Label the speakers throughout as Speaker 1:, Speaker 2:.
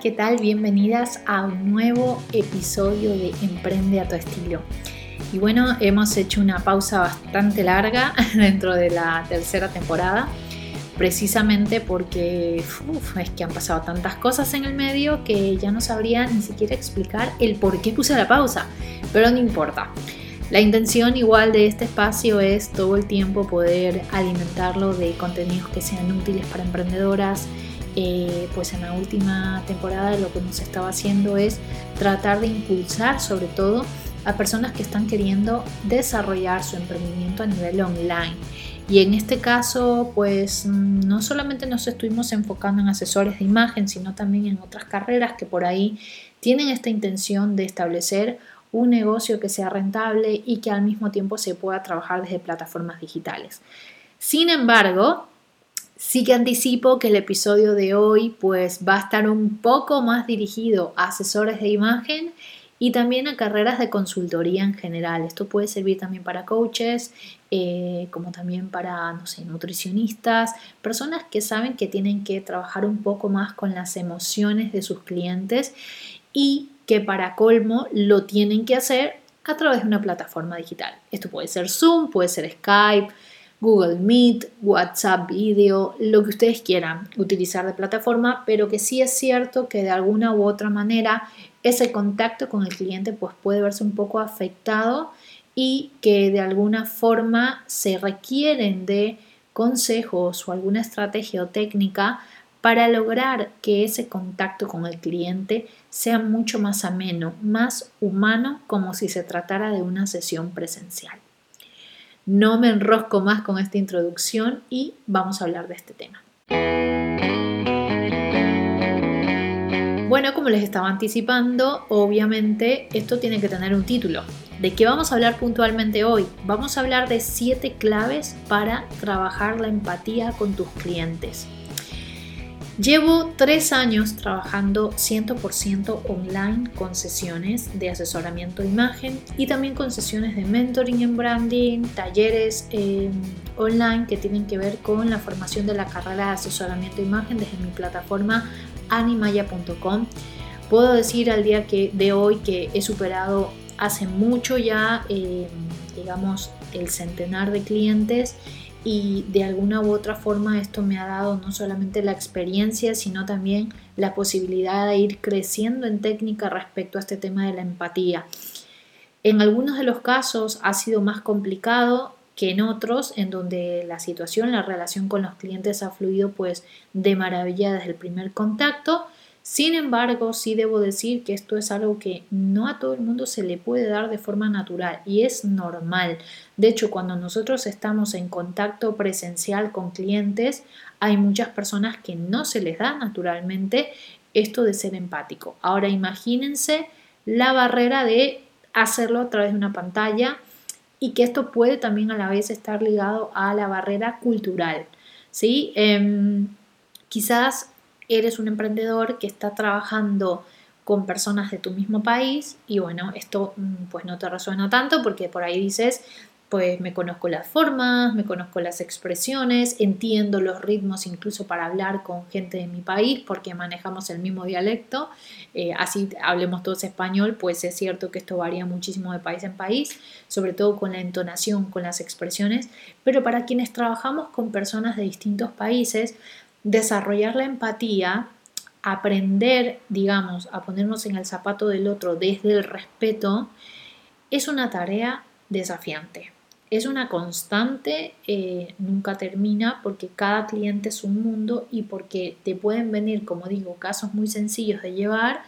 Speaker 1: ¿qué tal? Bienvenidas a un nuevo episodio de Emprende a tu estilo. Y bueno, hemos hecho una pausa bastante larga dentro de la tercera temporada, precisamente porque es que han pasado tantas cosas en el medio que ya no sabría ni siquiera explicar el por qué puse la pausa, pero no importa. La intención igual de este espacio es todo el tiempo poder alimentarlo de contenidos que sean útiles para emprendedoras, eh, pues en la última temporada lo que hemos estado haciendo es tratar de impulsar sobre todo a personas que están queriendo desarrollar su emprendimiento a nivel online. Y en este caso, pues mm, no solamente nos estuvimos enfocando en asesores de imagen, sino también en otras carreras que por ahí tienen esta intención de establecer un negocio que sea rentable y que al mismo tiempo se pueda trabajar desde plataformas digitales. Sin embargo, Sí que anticipo que el episodio de hoy pues va a estar un poco más dirigido a asesores de imagen y también a carreras de consultoría en general. Esto puede servir también para coaches, eh, como también para, no sé, nutricionistas, personas que saben que tienen que trabajar un poco más con las emociones de sus clientes y que para colmo lo tienen que hacer a través de una plataforma digital. Esto puede ser Zoom, puede ser Skype, Google Meet, WhatsApp Video, lo que ustedes quieran utilizar de plataforma, pero que sí es cierto que de alguna u otra manera ese contacto con el cliente pues puede verse un poco afectado y que de alguna forma se requieren de consejos o alguna estrategia o técnica para lograr que ese contacto con el cliente sea mucho más ameno, más humano, como si se tratara de una sesión presencial. No me enrosco más con esta introducción y vamos a hablar de este tema. Bueno, como les estaba anticipando, obviamente esto tiene que tener un título. ¿De qué vamos a hablar puntualmente hoy? Vamos a hablar de 7 claves para trabajar la empatía con tus clientes. Llevo tres años trabajando 100% online con sesiones de asesoramiento de imagen y también con sesiones de mentoring en branding, talleres em, online que tienen que ver con la formación de la carrera de asesoramiento de imagen desde mi plataforma animaya.com. Puedo decir al día que, de hoy que he superado hace mucho ya, em, digamos, el centenar de clientes y de alguna u otra forma esto me ha dado no solamente la experiencia, sino también la posibilidad de ir creciendo en técnica respecto a este tema de la empatía. En algunos de los casos ha sido más complicado que en otros, en donde la situación, la relación con los clientes ha fluido pues de maravilla desde el primer contacto sin embargo, sí debo decir que esto es algo que no a todo el mundo se le puede dar de forma natural y es normal. De hecho, cuando nosotros estamos en contacto presencial con clientes, hay muchas personas que no se les da naturalmente esto de ser empático. Ahora imagínense la barrera de hacerlo a través de una pantalla y que esto puede también a la vez estar ligado a la barrera cultural. ¿sí? Em, quizás eres un emprendedor que está trabajando con personas de tu mismo país y bueno, esto mm, pues no te resuena tanto porque por ahí dices, pues me conozco las formas, me conozco las expresiones, entiendo los ritmos incluso para hablar con gente de mi país porque manejamos el mismo dialecto, eh, así hablemos todos español, pues es cierto que esto varía muchísimo de país en país, sobre todo con la entonación, con las expresiones, pero para quienes trabajamos con personas de distintos países, desarrollar la empatía, aprender, digamos, a ponernos en el zapato del otro desde el respeto, es una tarea desafiante. Es una constante, eh, nunca termina porque cada cliente es un mundo y porque te pueden venir, como digo, casos muy sencillos de llevar,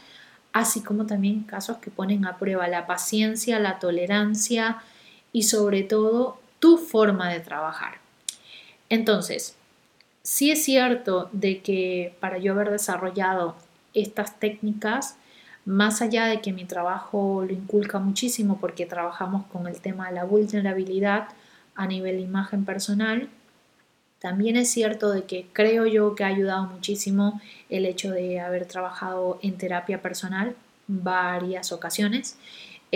Speaker 1: así como también casos que ponen a prueba la paciencia, la tolerancia y sobre todo tu forma de trabajar. Entonces, sí es cierto de que para yo haber desarrollado estas técnicas, más allá de que mi trabajo lo inculca muchísimo porque trabajamos con el tema de la vulnerabilidad a nivel de imagen personal, también es cierto de que creo yo que ha ayudado muchísimo el hecho de haber trabajado en terapia personal varias ocasiones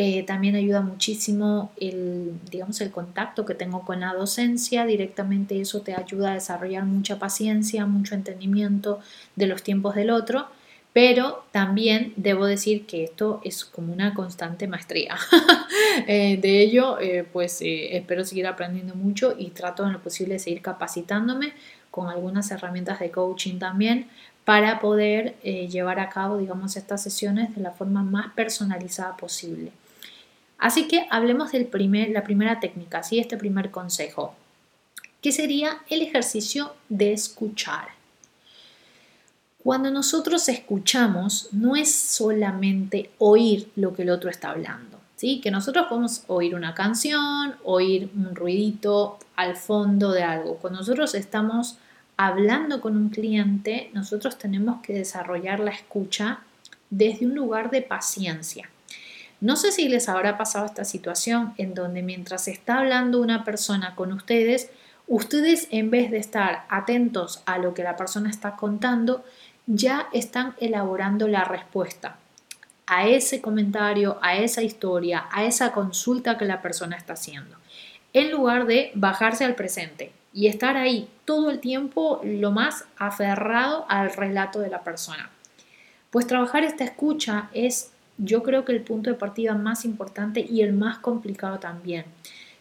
Speaker 1: eh, también ayuda muchísimo el, digamos, el contacto que tengo con la docencia. Directamente eso te ayuda a desarrollar mucha paciencia, mucho entendimiento de los tiempos del otro. Pero también debo decir que esto es como una constante maestría. Eh, de ello, eh, pues espero seguir aprendiendo mucho y trato en lo posible de seguir capacitándome con algunas herramientas de coaching también para poder llevar a cabo, digamos, estas sesiones de la forma más personalizada posible. Así que hablemos de la primera técnica, ¿sí? este primer consejo, que sería el ejercicio de escuchar. Cuando nosotros escuchamos, no es solamente oír lo que el otro está hablando, ¿sí? Que nosotros podemos oír una canción, oír un ruidito al fondo de algo. Cuando nosotros estamos hablando con un cliente, nosotros tenemos que desarrollar la escucha desde un lugar de paciencia. No sé si les habrá pasado esta situación en donde mientras está hablando una persona con ustedes, ustedes en vez de estar atentos a lo que la persona está contando, ya están elaborando la respuesta a ese comentario, a esa historia, a esa consulta que la persona está haciendo, en lugar de bajarse al presente y estar ahí todo el tiempo lo más aferrado al relato de la persona. Pues trabajar esta escucha es yo creo que el punto de partida más importante y el más complicado también.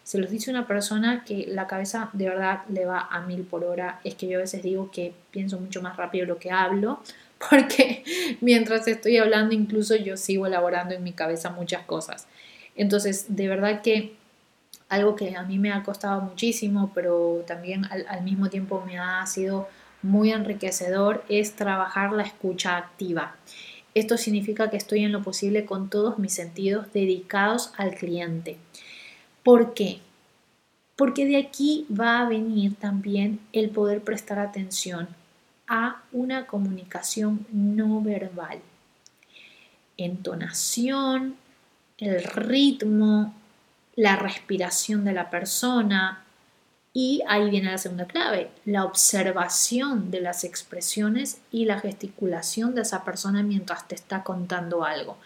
Speaker 1: Se los dice una persona que la cabeza de verdad le va a mil por hora. Es que yo a veces digo que pienso mucho más rápido lo que hablo, porque mientras estoy hablando incluso yo sigo elaborando en mi cabeza muchas cosas. Entonces, de verdad que algo que a mí me ha costado muchísimo, pero también al, al mismo tiempo me ha sido muy enriquecedor, es trabajar la escucha activa. Esto significa que estoy en lo posible con todos mis sentidos dedicados al cliente. ¿Por qué? Porque de aquí va a venir también el poder prestar atención a una comunicación no verbal. Entonación, el ritmo, la respiración de la persona. Y ahí viene la segunda clave, la observación de las expresiones y la gesticulación de esa persona mientras te está contando algo,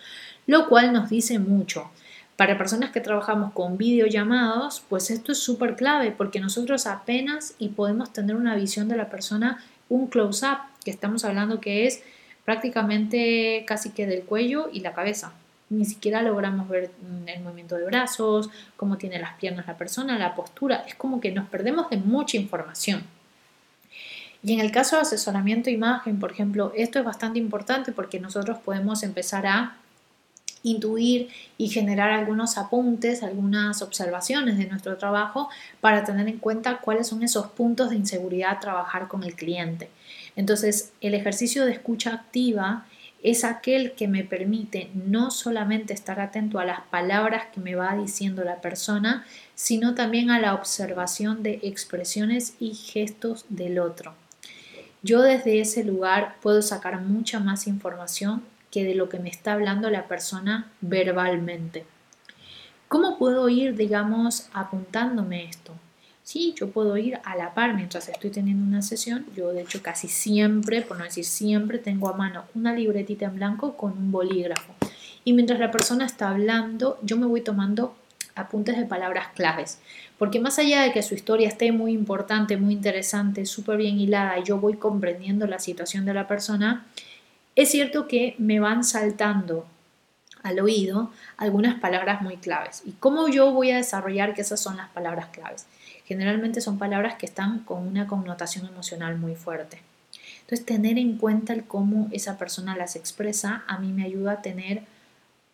Speaker 1: lo cual nos dice mucho. Para personas que trabajamos con videollamados, pues esto es súper clave porque nosotros apenas y podemos tener una visión de la persona, un close-up, que estamos hablando que es prácticamente casi que del cuello y la cabeza. Ni siquiera logramos ver mm, el movimiento de brazos, cómo tiene las piernas la persona, la postura. Es como que nos perdemos de mucha información. Y en el caso de asesoramiento imagen, por ejemplo, esto es bastante importante porque nosotros podemos empezar a intuir y generar algunos apuntes, algunas observaciones de nuestro trabajo para tener en cuenta cuáles son esos puntos de inseguridad trabajar con el cliente. Entonces, el ejercicio de escucha activa es aquel que me permite no solamente estar atento a las palabras que me va diciendo la persona, sino también a la observación de expresiones y gestos del otro. Yo desde ese lugar puedo sacar mucha más información que de lo que me está hablando la persona verbalmente. ¿Cómo puedo ir, digamos, apuntándome esto? Sí, yo puedo ir a la par mientras estoy teniendo una sesión. Yo, de hecho, casi siempre, por no decir siempre, tengo a mano una libretita en blanco con un bolígrafo. Y mientras la persona está hablando, yo me voy tomando apuntes de palabras claves. Porque más allá de que su historia esté muy importante, muy interesante, súper bien hilada, yo voy comprendiendo la situación de la persona, es cierto que me van saltando al oído algunas palabras muy claves. ¿Y cómo yo voy a desarrollar que esas son las palabras claves? Generalmente son palabras que están con una connotación emocional muy fuerte. Entonces, tener en cuenta el cómo esa persona las expresa a mí me ayuda a tener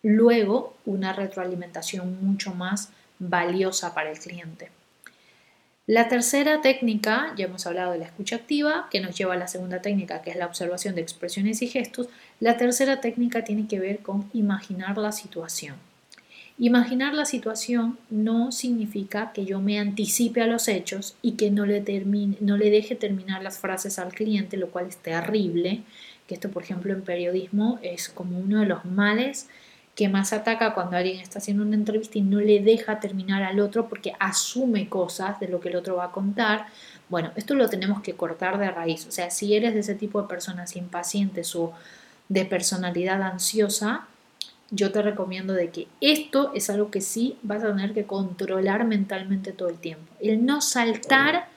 Speaker 1: luego una retroalimentación mucho más valiosa para el cliente. La tercera técnica, ya hemos hablado de la escucha activa, que nos lleva a la segunda técnica, que es la observación de expresiones y gestos. La tercera técnica tiene que ver con imaginar la situación. Imaginar la situación no significa que yo me anticipe a los hechos y que no le, deje terminar las frases al cliente, lo cual es terrible, que esto por ejemplo en periodismo es como uno de los males que más ataca cuando alguien está haciendo una entrevista y no le deja terminar al otro porque asume cosas de lo que el otro va a contar. Bueno, esto lo tenemos que cortar de raíz. O sea, si eres de ese tipo de personas impacientes o de personalidad ansiosa, yo te recomiendo de que esto es algo que sí vas a tener que controlar mentalmente todo el tiempo. El no saltar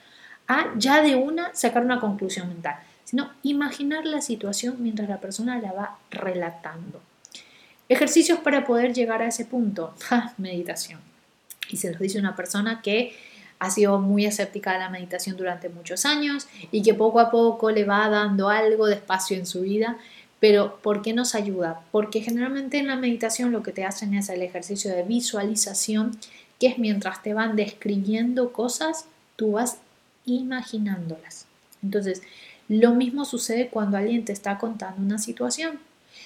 Speaker 1: a ya de una sacar una conclusión mental. sino imaginar la situación mientras la persona la va relatando. Ejercicios para poder llegar a ese punto. meditación. Y se los dice una persona que ha sido muy escéptica de la meditación durante muchos años y que poco a poco le va dando algo de espacio en su vida. Pero ¿por qué nos ayuda? Porque generalmente en la meditación lo que te hacen es el ejercicio de visualización, que es mientras te van describiendo cosas, tú vas imaginándolas. Entonces, lo mismo sucede cuando alguien te está contando una situación.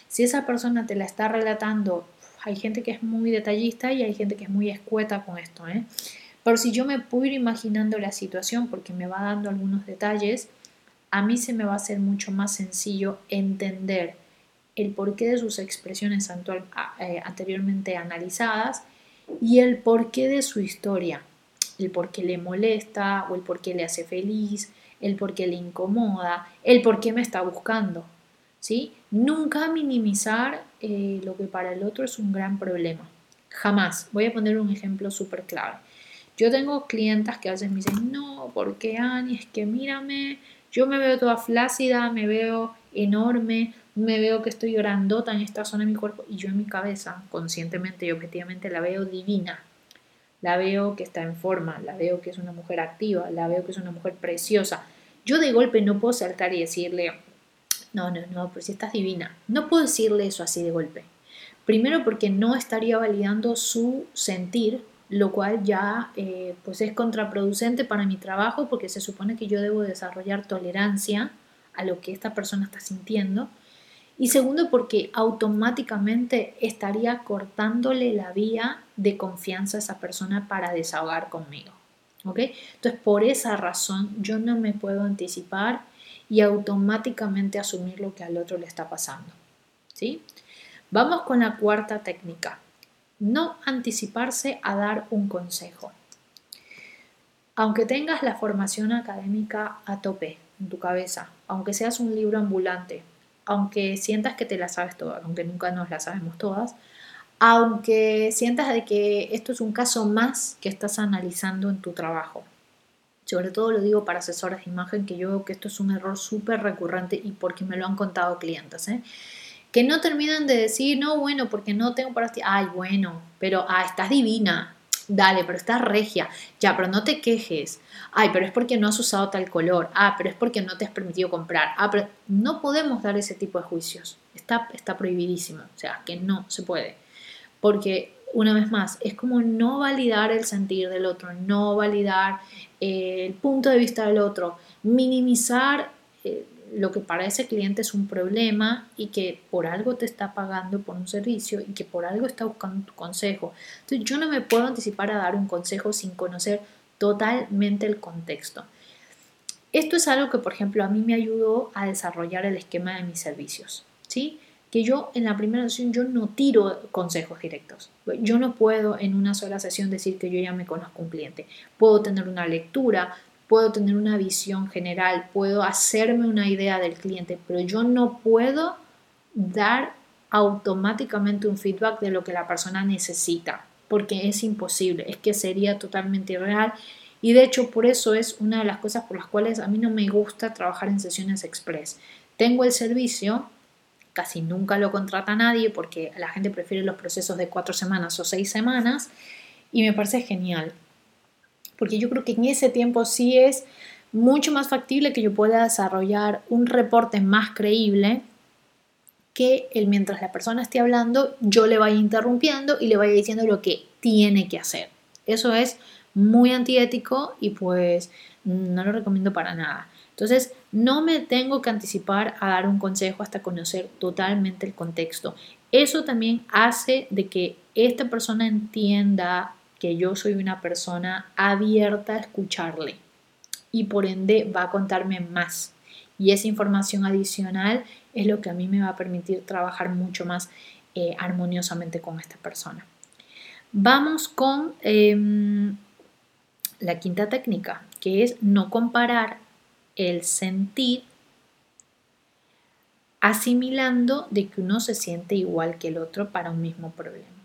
Speaker 1: Si esa persona te la está relatando, hay gente que es muy detallista y hay gente que es muy escueta con esto, ¿eh? Pero si yo me puedo imaginando la situación porque me va dando algunos detalles, a mí se me va a hacer mucho más sencillo entender el porqué de sus expresiones eh, anteriormente analizadas y el porqué de su historia, el por qué le molesta o el por qué le hace feliz, el por qué le incomoda, el por qué me está buscando. ¿sí? Nunca minimizar eh, lo que para el otro es un gran problema. Jamás. Voy a poner un ejemplo súper clave. Yo tengo clientas que a veces me dicen, no, porque Ani, es que mírame, yo me veo toda flácida, me veo enorme, me veo que estoy grandota en esta zona de mi cuerpo y yo en mi cabeza, conscientemente y objetivamente, la veo divina. La veo que está en forma, la veo que es una mujer activa, la veo que es una mujer preciosa. Yo de golpe no puedo saltar y decirle, no, no, no, pero si estás divina. No puedo decirle eso así de golpe. Primero porque no estaría validando su sentir, lo cual ya eh, pues es contraproducente para mi trabajo porque se supone que yo debo desarrollar tolerancia a lo que esta persona está sintiendo. Y segundo, porque automáticamente estaría cortándole la vía de confianza a esa persona para desahogar conmigo. ¿Ok? Entonces, por esa razón, yo no me puedo anticipar y automáticamente asumir lo que al otro le está pasando. ¿sí? Vamos con la cuarta técnica. No anticiparse a dar un consejo. Aunque tengas la formación académica a tope en tu cabeza, aunque seas un libro ambulante, aunque sientas que te la sabes todas, aunque nunca nos la sabemos todas, aunque sientas de que esto es un caso más que estás analizando en tu trabajo, sobre todo lo digo para asesoras de imagen, que yo veo que esto es un error súper recurrente y porque me lo han contado clientes, ¿eh? Que no terminan de decir, no, bueno, porque no tengo para ti, ay, bueno, pero, ah, estás divina, dale, pero estás regia, ya, pero no te quejes, ay, pero es porque no has usado tal color, ah, pero es porque no te has permitido comprar, ah, pero no podemos dar ese tipo de juicios, está, está prohibidísimo, o sea, que no se puede, porque una vez más, es como no validar el sentir del otro, no validar eh, el punto de vista del otro, minimizar eh, lo que para ese cliente es un problema y que por algo te está pagando por un servicio y que por algo está buscando tu consejo. Entonces yo no me puedo anticipar a dar un consejo sin conocer totalmente el contexto. Esto es algo que, por ejemplo, a mí me ayudó a desarrollar el esquema de mis servicios. ¿sí? que yo en la primera sesión yo no tiro consejos directos. Yo no puedo en una sola sesión decir que yo ya me conozco un cliente. Puedo tener una lectura, puedo tener una visión general, puedo hacerme una idea del cliente, pero yo no puedo dar automáticamente un feedback de lo que la persona necesita, porque es imposible, es que sería totalmente irreal. Y de hecho por eso es una de las cosas por las cuales a mí no me gusta trabajar en sesiones express. Tengo el servicio, casi nunca lo contrata nadie porque la gente prefiere los procesos de cuatro semanas o seis semanas y me parece genial. Porque yo creo que en ese tiempo sí es mucho más factible que yo pueda desarrollar un reporte más creíble que el mientras la persona esté hablando yo le vaya interrumpiendo y le vaya diciendo lo que tiene que hacer. Eso es muy antiético y pues no lo recomiendo para nada. Entonces, no me tengo que anticipar a dar un consejo hasta conocer totalmente el contexto. Eso también hace de que esta persona entienda que yo soy una persona abierta a escucharle y por ende va a contarme más. Y esa información adicional es lo que a mí me va a permitir trabajar mucho más eh, armoniosamente con esta persona. Vamos con em, la quinta técnica, que es no comparar el sentir asimilando de que uno se siente igual que el otro para un mismo problema.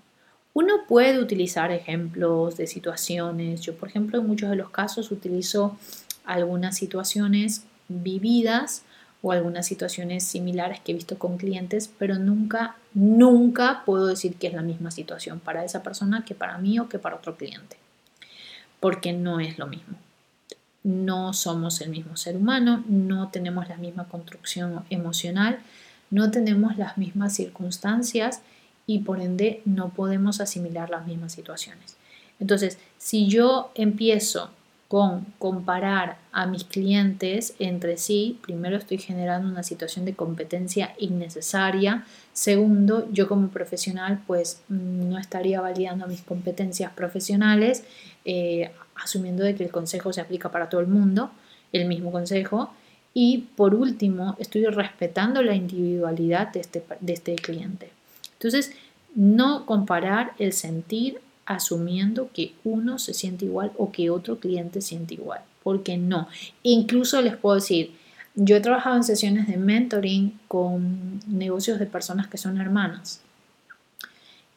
Speaker 1: Uno puede utilizar ejemplos de situaciones. Yo, por ejemplo, en muchos de los casos utilizo algunas situaciones vividas o algunas situaciones similares que he visto con clientes, pero nunca, nunca puedo decir que es la misma situación para esa persona que para mí o que para otro cliente, porque no es lo mismo. No somos el mismo ser humano, no tenemos la misma construcción emocional, no tenemos las mismas circunstancias y por ende no podemos asimilar las mismas situaciones. Entonces, si yo empiezo con comparar a mis clientes entre sí, primero estoy generando una situación de competencia innecesaria. Segundo, yo como profesional pues mm, no estaría validando mis competencias profesionales, eh, asumiendo de que el consejo se aplica para todo el mundo, el mismo consejo. Y por último, estoy respetando la individualidad de este, de este cliente. Entonces, no comparar el sentir asumiendo que uno se siente igual o que otro cliente siente igual, porque no. Incluso les puedo decir, yo he trabajado en sesiones de mentoring con negocios de personas que son hermanas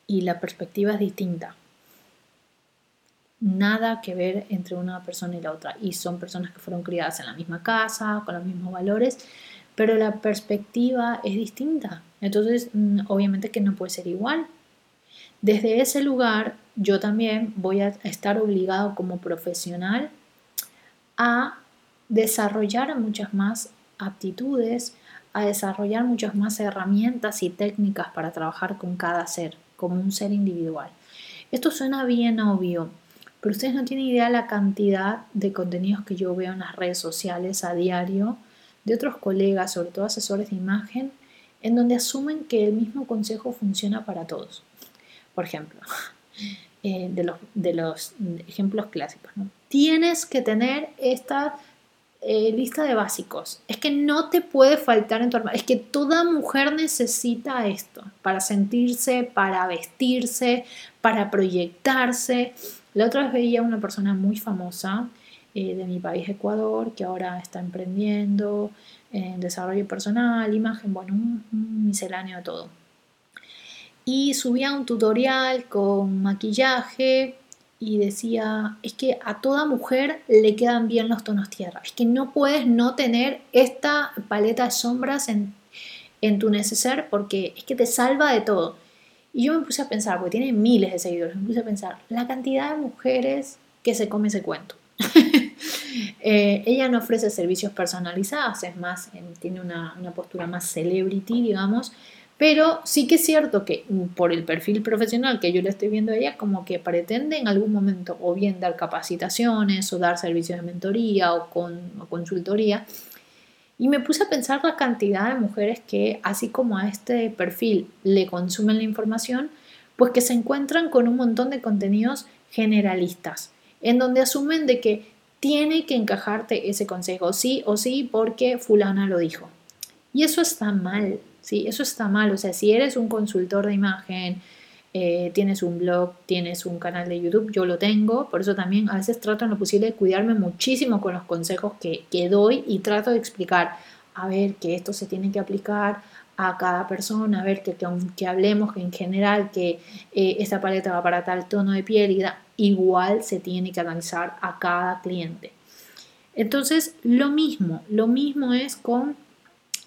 Speaker 1: y la perspectiva es distinta. Nada que ver entre una persona y la otra. Y son personas que fueron criadas en la misma casa, con los mismos valores, pero la perspectiva es distinta. Entonces, mm, obviamente que no puede ser igual. Desde ese lugar, yo también voy a estar obligado como profesional a desarrollar muchas más aptitudes, a desarrollar muchas más herramientas y técnicas para trabajar con cada ser, como un ser individual. Esto suena bien obvio, pero ustedes no tienen idea de la cantidad de contenidos que yo veo en las redes sociales a diario de otros colegas, sobre todo asesores de imagen, en donde asumen que el mismo consejo funciona para todos. Por ejemplo, eh, de, los, de, los, ejemplos clásicos, tienes que tener esta eh, lista de básicos. Es que no te puede faltar en tu armario. Es que toda mujer necesita esto para sentirse, para vestirse, para proyectarse. La otra vez veía una persona muy famosa eh, de mi país, Ecuador, que ahora está emprendiendo en desarrollo personal, imagen, bueno, un misceláneo de todo y subía un tutorial con maquillaje y decía, es que a toda mujer le quedan bien los tonos tierra, es que no puedes no tener esta paleta de sombras en, en tu neceser porque es que te salva de todo. Y yo me puse a pensar, porque tiene miles de seguidores, me puse a pensar, la cantidad de mujeres que se come ese cuento. Eh, ella no ofrece servicios personalizados, es más, tiene una, una postura más celebrity, digamos, pero sí que es cierto que mm, por el perfil profesional que yo le estoy viendo a ella, como que pretende en algún momento o bien dar capacitaciones o dar servicios de mentoría o, con, consultoría. Y me puse a pensar la cantidad de mujeres que, así como a este perfil le consumen la información, pues que se encuentran con un montón de contenidos generalistas, en donde asumen de que tiene que encajarte ese consejo, sí o sí, porque fulana lo dijo. Y eso está mal, ¿sí? Eso está mal, o sea, si eres un consultor de imagen, eh, tienes un blog, tienes un canal de YouTube, yo lo tengo, por eso también a veces trato en lo posible de cuidarme muchísimo con los consejos que, que doy y trato de explicar, a ver, que esto se tiene que aplicar a cada persona, a ver, que, que, hablemos que en general que eh, esta paleta va para tal tono de piel y igual se tiene que analizar a cada cliente. Entonces, lo mismo, lo mismo es con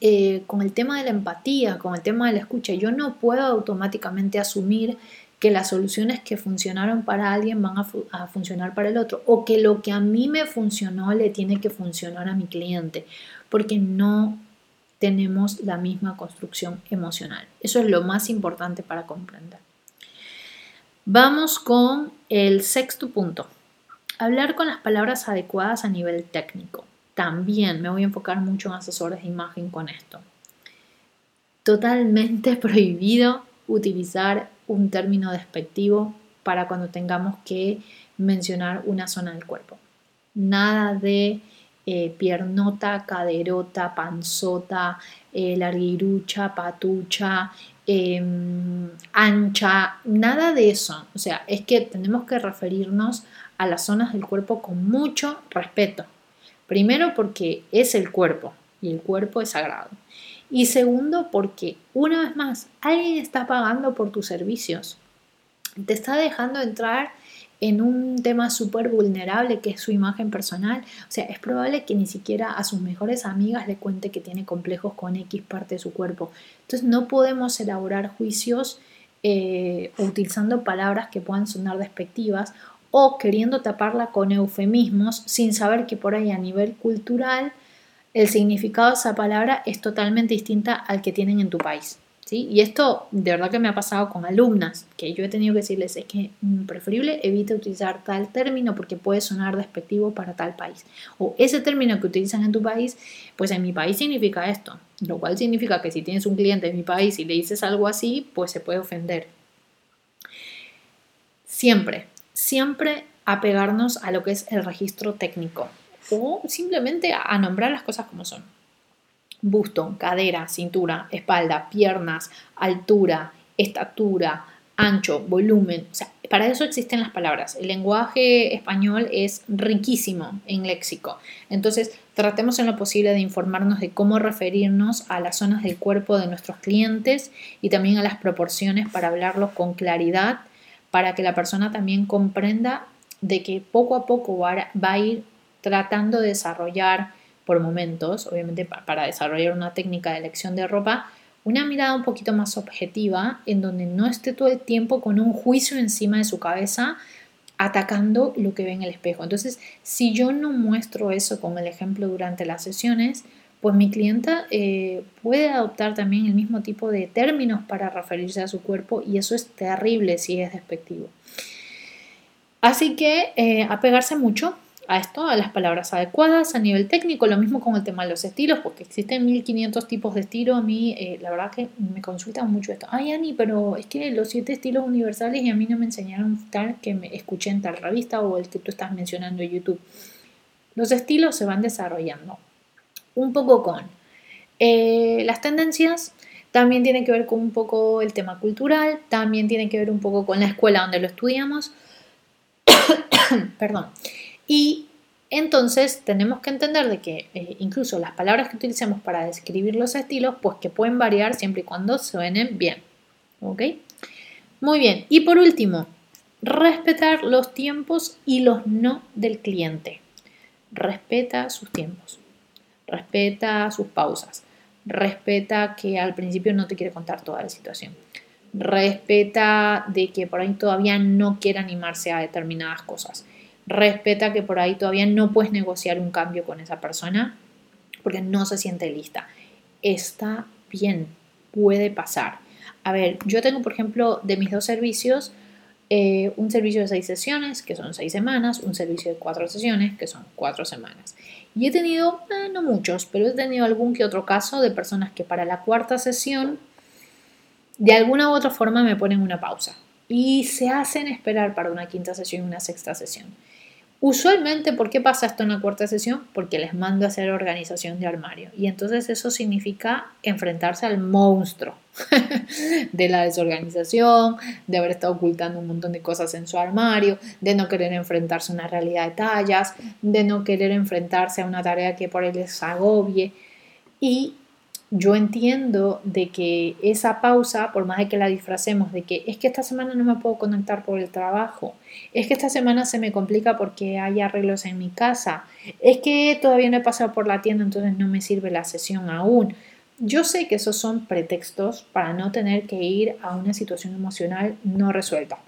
Speaker 1: eh, con el tema de la empatía, con el tema de la escucha. Yo no puedo automáticamente asumir que las soluciones que funcionaron para alguien van a, funcionar para el otro o que lo que a mí me funcionó le tiene que funcionar a mi cliente, porque no tenemos la misma construcción emocional. Eso es lo más importante para comprender. Vamos con el sexto punto. Hablar con las palabras adecuadas a nivel técnico también me voy a enfocar mucho en asesores de imagen con esto. Totalmente prohibido utilizar un término despectivo para cuando tengamos que mencionar una zona del cuerpo. Nada de eh, piernota, caderota, panzota, eh, larguirucha, patucha, em, ancha, nada de eso. O sea, es que tenemos que referirnos a las zonas del cuerpo con mucho respeto. Primero porque es el cuerpo y el cuerpo es sagrado. Y segundo porque, una vez más, alguien está pagando por tus servicios. Te está dejando entrar en un tema súper vulnerable que es su imagen personal. O sea, es probable que ni siquiera a sus mejores amigas le cuente que tiene complejos con X parte de su cuerpo. Entonces no podemos elaborar juicios eh, utilizando palabras que puedan sonar despectivas o queriendo taparla con eufemismos sin saber que por ahí a nivel cultural el significado de esa palabra es totalmente distinta al que tienen en tu país. Y esto de verdad que me ha pasado con alumnas, que yo he tenido que decirles, es que mm, preferible evite utilizar tal término porque puede sonar despectivo para tal país. O ese término que utilizan en tu país, pues en mi país significa esto, lo cual significa que si tienes un cliente en mi país y le dices algo así, pues se puede ofender. Siempre, siempre apegarnos a lo que es el registro técnico o simplemente a nombrar las cosas como son busto, cadera, cintura, espalda, piernas, altura, estatura, ancho, volumen. O sea, para eso existen las palabras. El lenguaje español es riquísimo en léxico. Entonces, tratemos en lo posible de informarnos de cómo referirnos a las zonas del cuerpo de nuestros clientes y también a las proporciones para hablarlo con claridad, para que la persona también comprenda de que poco a poco va a ir tratando de desarrollar por momentos, obviamente para desarrollar una técnica de elección de ropa, una mirada un poquito más objetiva en donde no esté todo el tiempo con un juicio encima de su cabeza atacando lo que ve en el espejo. Entonces, si yo no muestro eso con el ejemplo durante las sesiones, pues mi clienta eh, puede adoptar también el mismo tipo de términos para referirse a su cuerpo y eso es terrible si es despectivo. Así que eh, apegarse mucho a esto, a las palabras adecuadas a nivel técnico, lo mismo con el tema de los estilos, porque existen 1500 tipos de estilo, a mí eh, la verdad que me consultan mucho esto, ay Ani, pero es que los siete estilos universales y a mí no me enseñaron tal que me escuché en tal revista o el que tú estás mencionando en YouTube. Los estilos se van desarrollando un poco con eh, las tendencias, también tiene que ver con un poco el tema cultural, también tiene que ver un poco con la escuela donde lo estudiamos. Perdón. Y entonces tenemos que entender de que eh, incluso las palabras que utilicemos para describir los estilos, pues que pueden variar siempre y cuando suenen bien. ¿Ok? Muy bien. Y por último, respetar los tiempos y los no del cliente. Respeta sus tiempos. Respeta sus pausas. Respeta que al principio no te quiere contar toda la situación. Respeta de que por ahí todavía no quiere animarse a determinadas cosas respeta que por ahí todavía no puedes negociar un cambio con esa persona porque no se siente lista. Está bien, puede pasar. A ver, yo tengo, por ejemplo, de mis dos servicios, eh, un servicio de seis sesiones, que son seis semanas, un servicio de cuatro sesiones, que son cuatro semanas. Y he tenido, eh, no muchos, pero he tenido algún que otro caso de personas que para la cuarta sesión, de alguna u otra forma, me ponen una pausa y se hacen esperar para una quinta sesión y una sexta sesión. Usualmente, ¿por qué pasa esto en la cuarta sesión? Porque les mando a hacer organización de armario. Y entonces eso significa enfrentarse al monstruo de la desorganización, de haber estado ocultando un montón de cosas en su armario, de no querer enfrentarse a una realidad de tallas, de no querer enfrentarse a una tarea que por él les agobie. Y yo entiendo de que esa pausa, por más de que la disfracemos, de que es que esta semana no me puedo conectar por el trabajo, es que esta semana se me complica porque hay arreglos en mi casa, es que todavía no he pasado por la tienda, entonces no me sirve la sesión aún. Yo sé que esos son pretextos para no tener que ir a una situación emocional no resuelta.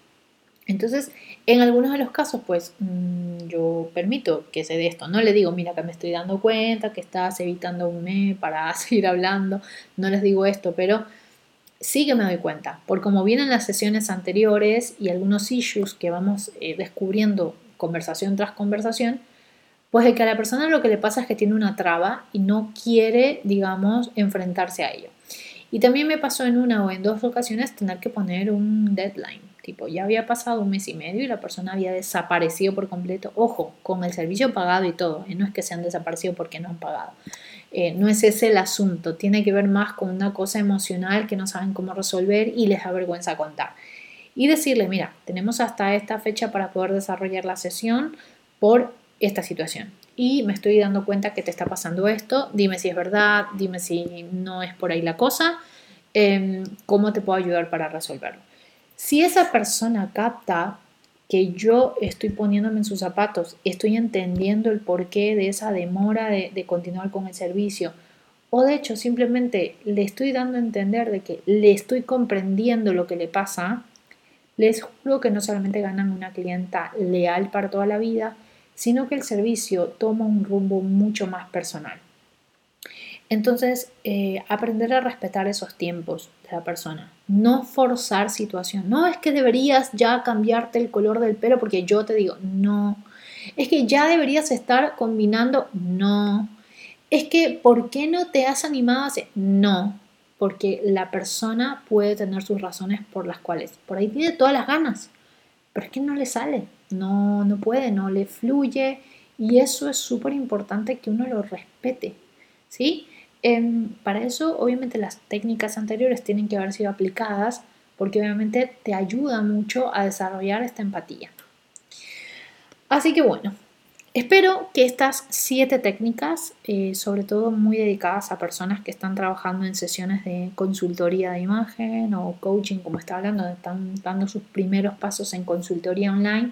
Speaker 1: Entonces, en algunos de los casos, pues mm, yo permito que se dé esto. No le digo, mira que me estoy dando cuenta que estás evitando un mes para seguir hablando. No les digo esto, pero sí que me doy cuenta. Por como vienen las sesiones anteriores y algunos issues que vamos eh, descubriendo conversación tras conversación, pues de que a la persona lo que le pasa es que tiene una traba y no quiere, digamos, enfrentarse a ello. Y también me pasó en una o en dos ocasiones tener que poner un deadline Tipo, ya había pasado un mes y medio y la persona había desaparecido por completo. Ojo, con el servicio pagado y todo. ¿eh? No es que se han desaparecido porque no han pagado. Eh, no es ese el asunto. Tiene que ver más con una cosa emocional que no saben cómo resolver y les da vergüenza contar. Y decirle, mira, tenemos hasta esta fecha para poder desarrollar la sesión por esta situación. Y me estoy dando cuenta que te está pasando esto. Dime si es verdad, dime si no es por ahí la cosa. Em, ¿Cómo te puedo ayudar para resolverlo? Si esa persona capta que yo estoy poniéndome en sus zapatos, estoy entendiendo el porqué de esa demora de, continuar con el servicio, o de hecho simplemente le estoy dando a entender de que le estoy comprendiendo lo que le pasa, les juro que no solamente ganan una clienta leal para toda la vida, sino que el servicio toma un rumbo mucho más personal. Entonces, eh, aprender a respetar esos tiempos de la persona. No forzar situación. No es que deberías ya cambiarte el color del pelo porque yo te digo, no. Es que ya deberías estar combinando, no. Es que, ¿por qué no te has animado a hacer? No. Porque la persona puede tener sus razones por las cuales, por ahí tiene todas las ganas, pero es que no le sale, no, no puede, no le fluye. Y eso es súper importante que uno lo respete. ¿Sí? Em, para eso, obviamente, las técnicas anteriores tienen que haber sido aplicadas porque obviamente te ayuda mucho a desarrollar esta empatía. Así que bueno, espero que estas siete técnicas, eh, sobre todo muy dedicadas a personas que están trabajando en sesiones de consultoría de imagen o coaching, como está hablando, están dando sus primeros pasos en consultoría online,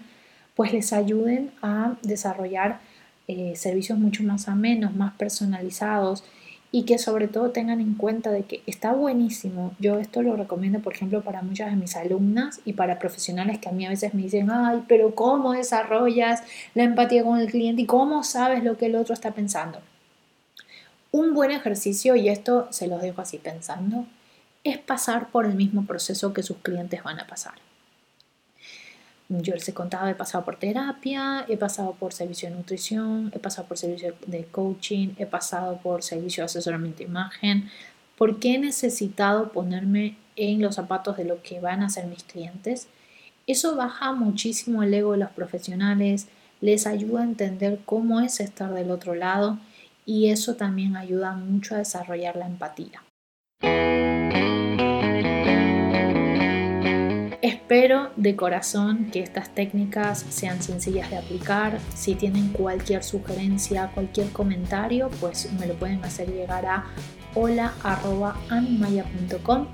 Speaker 1: pues les ayuden a desarrollar eh, servicios mucho más amenos, más personalizados y que sobre todo tengan en cuenta de que está buenísimo. Yo esto lo recomiendo, por ejemplo, para muchas de mis alumnas y para profesionales que a mí a veces me dicen, ay, pero ¿cómo desarrollas la empatía con el cliente y cómo sabes lo que el otro está pensando? Un buen ejercicio, y esto se los dejo así pensando, es pasar por el mismo proceso que sus clientes van a pasar. Yo les he contado, he pasado por terapia, he pasado por servicio de nutrición, he pasado por servicio de coaching, he pasado por servicio de asesoramiento de imagen. ¿Por qué he necesitado ponerme en los zapatos de lo que van a ser mis clientes? Eso baja muchísimo el ego de los profesionales, les ayuda a entender cómo es estar del otro lado y eso también ayuda mucho a desarrollar la empatía. Espero de corazón que estas técnicas sean sencillas de aplicar. Si tienen cualquier sugerencia, cualquier comentario, pues me lo pueden hacer llegar a hola.animaya.com.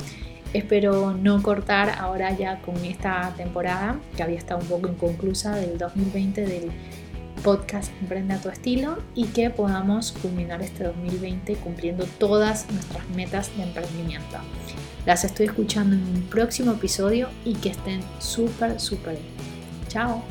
Speaker 1: Espero no cortar ahora ya con esta temporada, que había estado un poco inconclusa del 2020 del podcast Emprende a tu estilo y que podamos culminar este 2020 cumpliendo todas nuestras metas de emprendimiento. Las estoy escuchando en un próximo episodio y que estén súper, súper bien. Chao.